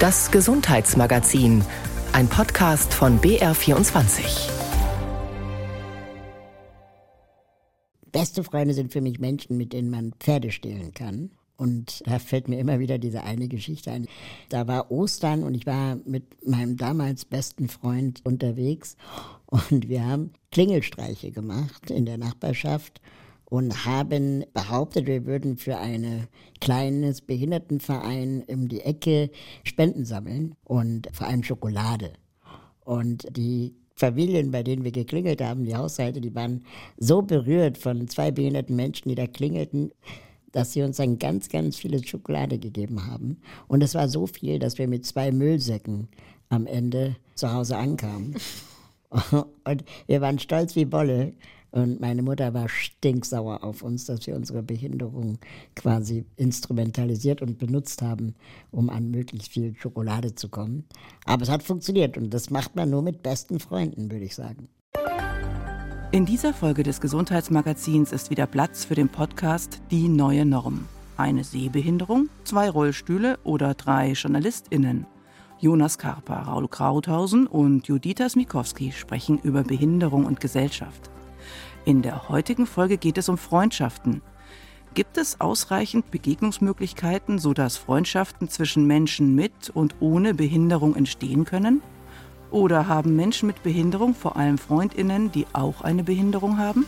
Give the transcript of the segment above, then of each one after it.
Das Gesundheitsmagazin, ein Podcast von BR24. Beste Freunde sind für mich Menschen, mit denen man Pferde stehlen kann. Und da fällt mir immer wieder diese eine Geschichte ein. Da war Ostern und ich war mit meinem damals besten Freund unterwegs und wir haben Klingelstreiche gemacht in der Nachbarschaft und haben behauptet, wir würden für ein kleines Behindertenverein um die Ecke Spenden sammeln und vor allem Schokolade. Und die Familien, bei denen wir geklingelt haben, die Haushalte, die waren so berührt von zwei behinderten Menschen, die da klingelten, dass sie uns dann ganz, ganz viele Schokolade gegeben haben. Und es war so viel, dass wir mit zwei Müllsäcken am Ende zu Hause ankamen. Und wir waren stolz wie Bolle. Und meine Mutter war stinksauer auf uns, dass wir unsere Behinderung quasi instrumentalisiert und benutzt haben, um an möglichst viel Schokolade zu kommen. Aber es hat funktioniert und das macht man nur mit besten Freunden, würde ich sagen. In dieser Folge des Gesundheitsmagazins ist wieder Platz für den Podcast Die neue Norm. Eine Sehbehinderung, zwei Rollstühle oder drei JournalistInnen. Jonas Karper, Raul Krauthausen und Judita Smikowski sprechen über Behinderung und Gesellschaft. In der heutigen Folge geht es um Freundschaften. Gibt es ausreichend Begegnungsmöglichkeiten, sodass Freundschaften zwischen Menschen mit und ohne Behinderung entstehen können? Oder haben Menschen mit Behinderung vor allem Freundinnen, die auch eine Behinderung haben?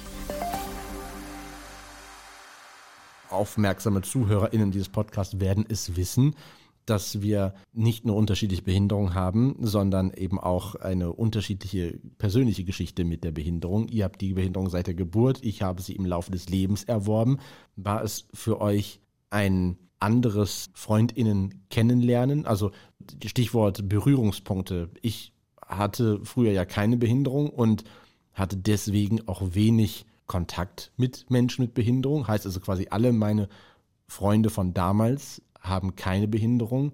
Aufmerksame Zuhörerinnen dieses Podcasts werden es wissen, dass wir nicht nur unterschiedliche Behinderungen haben, sondern eben auch eine unterschiedliche persönliche Geschichte mit der Behinderung. Ihr habt die Behinderung seit der Geburt, ich habe sie im Laufe des Lebens erworben. War es für euch ein anderes Freundinnen kennenlernen? Also Stichwort Berührungspunkte. Ich hatte früher ja keine Behinderung und hatte deswegen auch wenig Kontakt mit Menschen mit Behinderung. Heißt also quasi alle meine Freunde von damals haben keine Behinderung.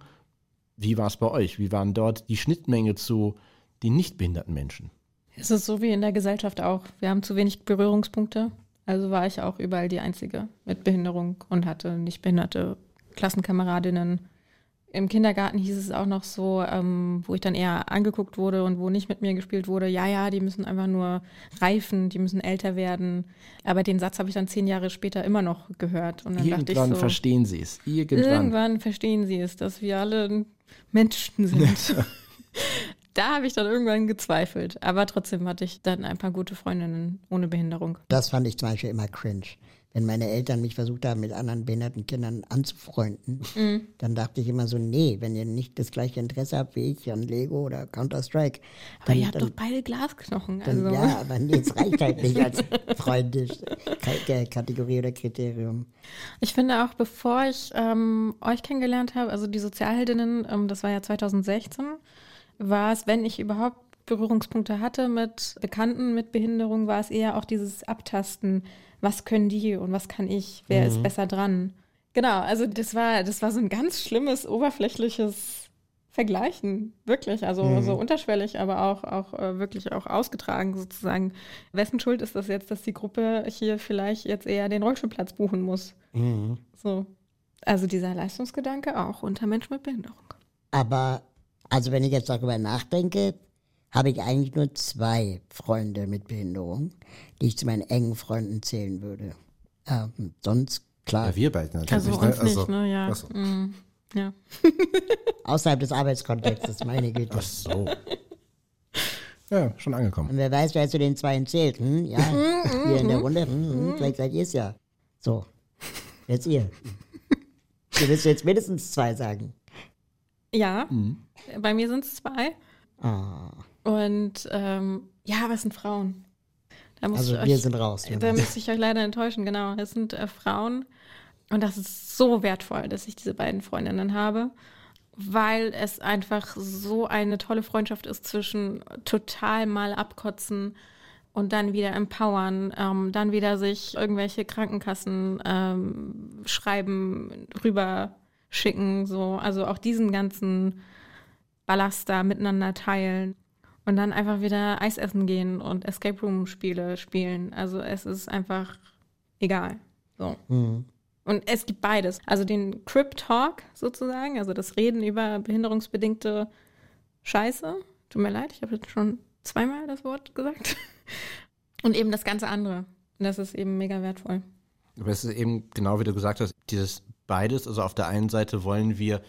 Wie war es bei euch? Wie waren dort die Schnittmenge zu den nicht behinderten Menschen? Es ist so wie in der Gesellschaft auch. Wir haben zu wenig Berührungspunkte. Also war ich auch überall die Einzige mit Behinderung und hatte nicht behinderte Klassenkameradinnen, im Kindergarten hieß es auch noch so, ähm, wo ich dann eher angeguckt wurde und wo nicht mit mir gespielt wurde, ja, ja, die müssen einfach nur reifen, die müssen älter werden. Aber den Satz habe ich dann zehn Jahre später immer noch gehört. Und dann irgendwann dachte ich so, verstehen sie es. Irgendwann. irgendwann verstehen sie es, dass wir alle Menschen sind. da habe ich dann irgendwann gezweifelt. Aber trotzdem hatte ich dann ein paar gute Freundinnen ohne Behinderung. Das fand ich zum Beispiel immer cringe wenn meine Eltern mich versucht haben, mit anderen behinderten Kindern anzufreunden, mhm. dann dachte ich immer so, nee, wenn ihr nicht das gleiche Interesse habt wie ich an Lego oder Counter-Strike. Aber ihr habt doch beide Glasknochen. Dann, also. Ja, aber nee, es reicht halt nicht als freundlich Kategorie oder Kriterium. Ich finde auch, bevor ich ähm, euch kennengelernt habe, also die Sozialheldinnen, ähm, das war ja 2016, war es, wenn ich überhaupt Berührungspunkte hatte mit Bekannten mit Behinderung, war es eher auch dieses Abtasten was können die und was kann ich, wer mhm. ist besser dran. Genau, also das war, das war so ein ganz schlimmes, oberflächliches Vergleichen, wirklich, also mhm. so unterschwellig, aber auch, auch äh, wirklich auch ausgetragen sozusagen. Wessen Schuld ist das jetzt, dass die Gruppe hier vielleicht jetzt eher den Rollstuhlplatz buchen muss? Mhm. So. Also dieser Leistungsgedanke auch unter Menschen mit Behinderung. Aber, also wenn ich jetzt darüber nachdenke, habe ich eigentlich nur zwei Freunde mit Behinderung, die ich zu meinen engen Freunden zählen würde. Ähm, sonst, klar. Ja, wir beide natürlich. Also ne? uns also, nicht, ne? Ja. So. Mm, ja. Außerhalb des Arbeitskontextes, meine Güte. Ach so. Ja, schon angekommen. Und wer weiß, wer zu den zwei zählt. Hm? Ja, hier in der Runde. Hm, hm, vielleicht seid ihr es ja. So, jetzt ihr. Du willst jetzt mindestens zwei sagen. Ja, mhm. bei mir sind es zwei. Ah. Und ähm, ja, es sind Frauen. also wir euch, sind raus. Da müsste ich euch leider enttäuschen, genau. Es sind äh, Frauen. Und das ist so wertvoll, dass ich diese beiden Freundinnen habe, weil es einfach so eine tolle Freundschaft ist zwischen total mal abkotzen und dann wieder empowern, ähm, dann wieder sich irgendwelche Krankenkassen ähm, schreiben, rüber schicken, so. Also auch diesen ganzen Ballast da miteinander teilen. Und dann einfach wieder Eis essen gehen und Escape Room Spiele spielen. Also es ist einfach egal. So. Mhm. Und es gibt beides. Also den Crip Talk sozusagen, also das Reden über behinderungsbedingte Scheiße. Tut mir leid, ich habe jetzt schon zweimal das Wort gesagt. Und eben das ganze andere. Und das ist eben mega wertvoll. Aber es ist eben genau wie du gesagt hast, dieses beides. Also auf der einen Seite wollen wir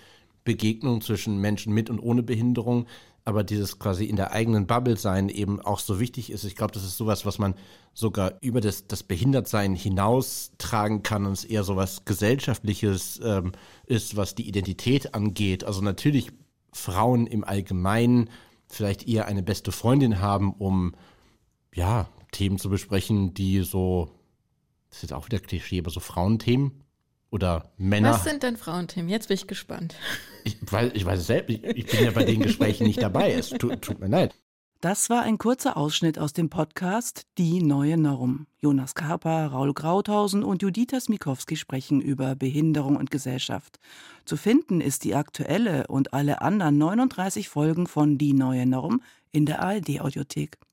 Begegnung zwischen Menschen mit und ohne Behinderung, aber dieses quasi in der eigenen Bubble sein eben auch so wichtig ist. Ich glaube, das ist sowas, was man sogar über das, das Behindertsein hinaus tragen kann und es eher sowas Gesellschaftliches ähm, ist, was die Identität angeht. Also natürlich Frauen im Allgemeinen vielleicht eher eine beste Freundin haben, um ja, Themen zu besprechen, die so, das ist jetzt auch wieder Klischee, aber so Frauenthemen oder Männer. Was sind denn Frauenthemen? Jetzt bin ich gespannt. Ich weiß, ich weiß es selbst, ich, ich bin ja bei den Gesprächen nicht dabei. Es tut, tut mir leid. Das war ein kurzer Ausschnitt aus dem Podcast Die neue Norm. Jonas Karper, Raul Krauthausen und Judita Smikowski sprechen über Behinderung und Gesellschaft. Zu finden ist die aktuelle und alle anderen 39 Folgen von Die neue Norm in der ARD-Audiothek.